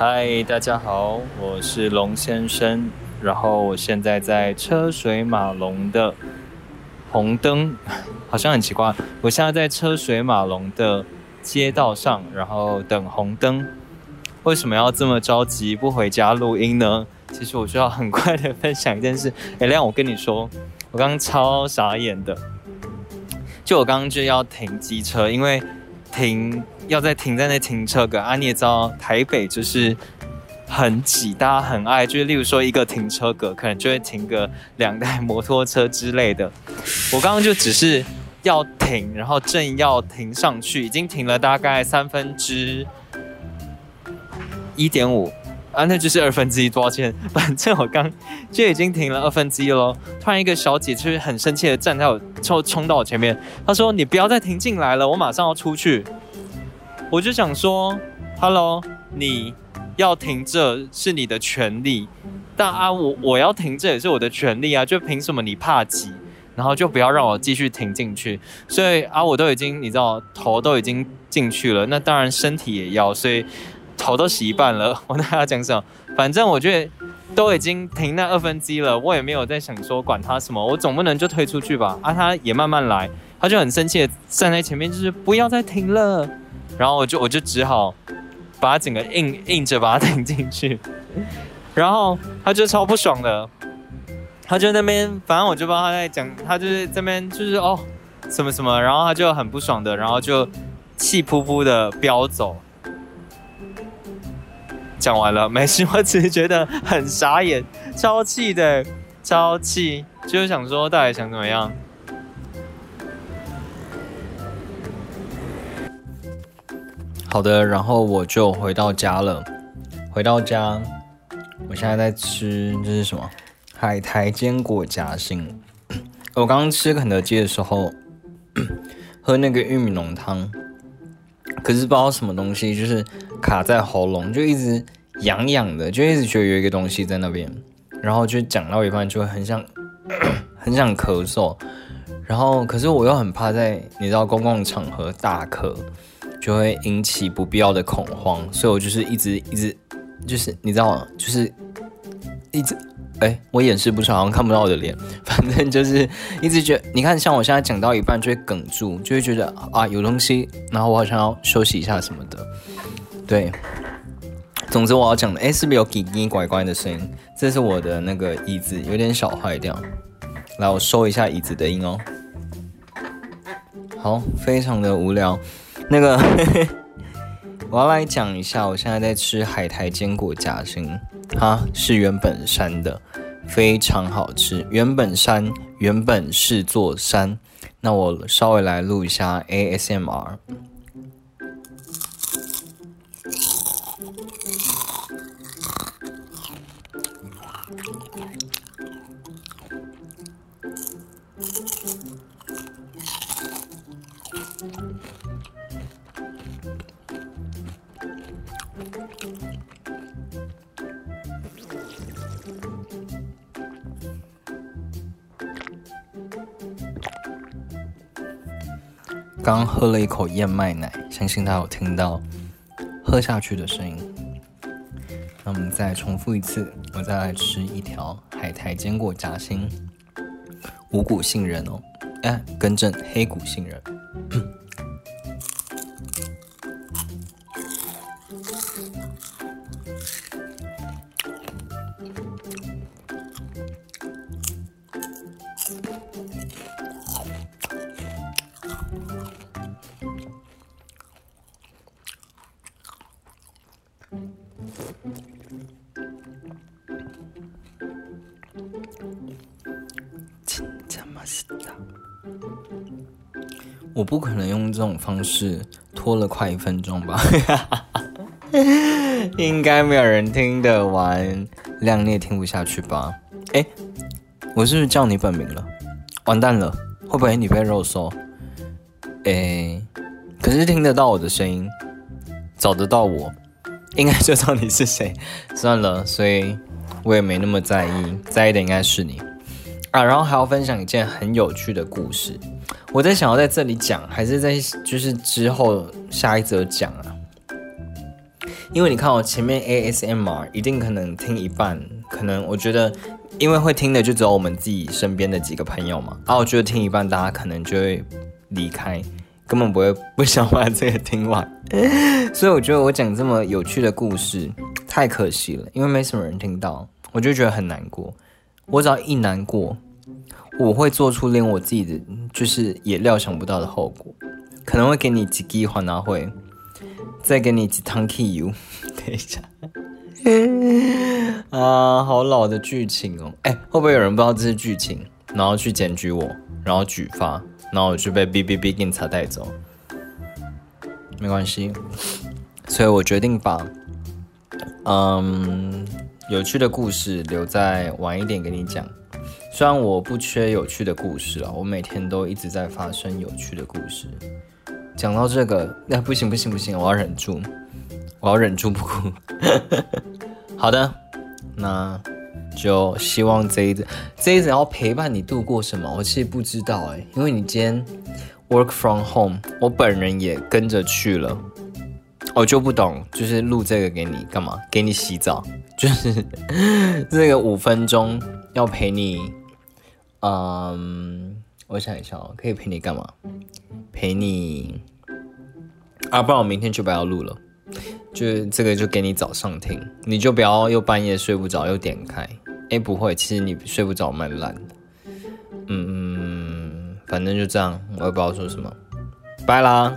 嗨，大家好，我是龙先生。然后我现在在车水马龙的红灯，好像很奇怪。我现在在车水马龙的街道上，然后等红灯。为什么要这么着急不回家录音呢？其实我需要很快的分享一件事。哎，亮，我跟你说，我刚刚超傻眼的。就我刚刚就要停机车，因为停。要在停在那停车格啊！你也知道台北就是很挤，大家很爱，就是例如说一个停车格可能就会停个两台摩托车之类的。我刚刚就只是要停，然后正要停上去，已经停了大概三分之一点五啊，那就是二分之一，多少钱？反正我刚就已经停了二分之一喽。突然一个小姐就是很生气的站在我冲冲到我前面，她说：“你不要再停进来了，我马上要出去。”我就想说，Hello，你要停这是你的权利，但啊，我我要停这也是我的权利啊，就凭什么你怕挤，然后就不要让我继续停进去？所以啊，我都已经你知道头都已经进去了，那当然身体也要，所以头都洗一半了。我跟大家讲什么？反正我觉得都已经停那二分之一了，我也没有在想说管他什么，我总不能就推出去吧？啊，他也慢慢来，他就很生气的站在前面，就是不要再停了。然后我就我就只好把它整个硬硬着把它顶进去，然后他就超不爽的，他就那边反正我就不知道他在讲，他就是这边就是哦什么什么，然后他就很不爽的，然后就气扑扑的飙走。讲完了，没事，我只是觉得很傻眼，超气的，超气，就是想说到底想怎么样。好的，然后我就回到家了。回到家，我现在在吃这是什么？海苔坚果夹心。我刚刚吃肯德基的时候，喝那个玉米浓汤，可是不知道什么东西，就是卡在喉咙，就一直痒痒的，就一直觉得有一个东西在那边。然后就讲到一半就会很想 很想咳嗽，然后可是我又很怕在你知道公共场合大咳。就会引起不必要的恐慌，所以我就是一直一直，就是你知道吗？就是一直，哎，我掩饰不出，好像看不到我的脸。反正就是一直觉，你看，像我现在讲到一半就会哽住，就会觉得啊有东西，然后我好像要休息一下什么的。对，总之我要讲的，哎，是不是有叽叽拐拐的声音？这是我的那个椅子有点小坏掉，来我收一下椅子的音哦。好，非常的无聊。那个，我要来讲一下，我现在在吃海苔坚果夹心，哈，是原本山的，非常好吃。原本山原本是座山，那我稍微来录一下 ASMR。刚喝了一口燕麦奶，相信大家有听到喝下去的声音。那我们再重复一次，我再来吃一条海苔坚果夹心，五谷杏仁哦，哎，更正，黑谷杏仁。我不可能用这种方式拖了快一分钟吧？应该没有人听得完，亮你也听不下去吧？哎，我是不是叫你本名了？完蛋了，会不会你被肉搜？哎，可是听得到我的声音，找得到我，应该就知道你是谁。算了，所以我也没那么在意，在意的应该是你啊。然后还要分享一件很有趣的故事。我在想要在这里讲，还是在就是之后下一则讲啊？因为你看我前面 ASMR 一定可能听一半，可能我觉得，因为会听的就只有我们自己身边的几个朋友嘛，啊，我觉得听一半大家可能就会离开，根本不会不想把这个听完，所以我觉得我讲这么有趣的故事太可惜了，因为没什么人听到，我就觉得很难过。我只要一难过，我会做出连我自己的就是也料想不到的后果。可能会给你几滴黄拿会，再给你几汤 K U。等一下，啊，好老的剧情哦！哎，会不会有人不知道这是剧情，然后去检举我，然后举发，然后我就被哔哔哔警察带走？没关系，所以我决定把嗯有趣的故事留在晚一点给你讲。虽然我不缺有趣的故事啊，我每天都一直在发生有趣的故事。讲到这个，那不行不行不行，我要忍住，我要忍住不哭。好的，那就希望这一次这一次要陪伴你度过什么，我其实不知道哎，因为你今天 work from home，我本人也跟着去了，我就不懂，就是录这个给你干嘛？给你洗澡，就是这个五分钟要陪你，嗯，我想一下哦，可以陪你干嘛？陪你。啊，不然我明天就不要录了，就这个就给你早上听，你就不要又半夜睡不着又点开。哎，不会，其实你睡不着蛮懒的。嗯嗯，反正就这样，我也不知道说什么，拜啦。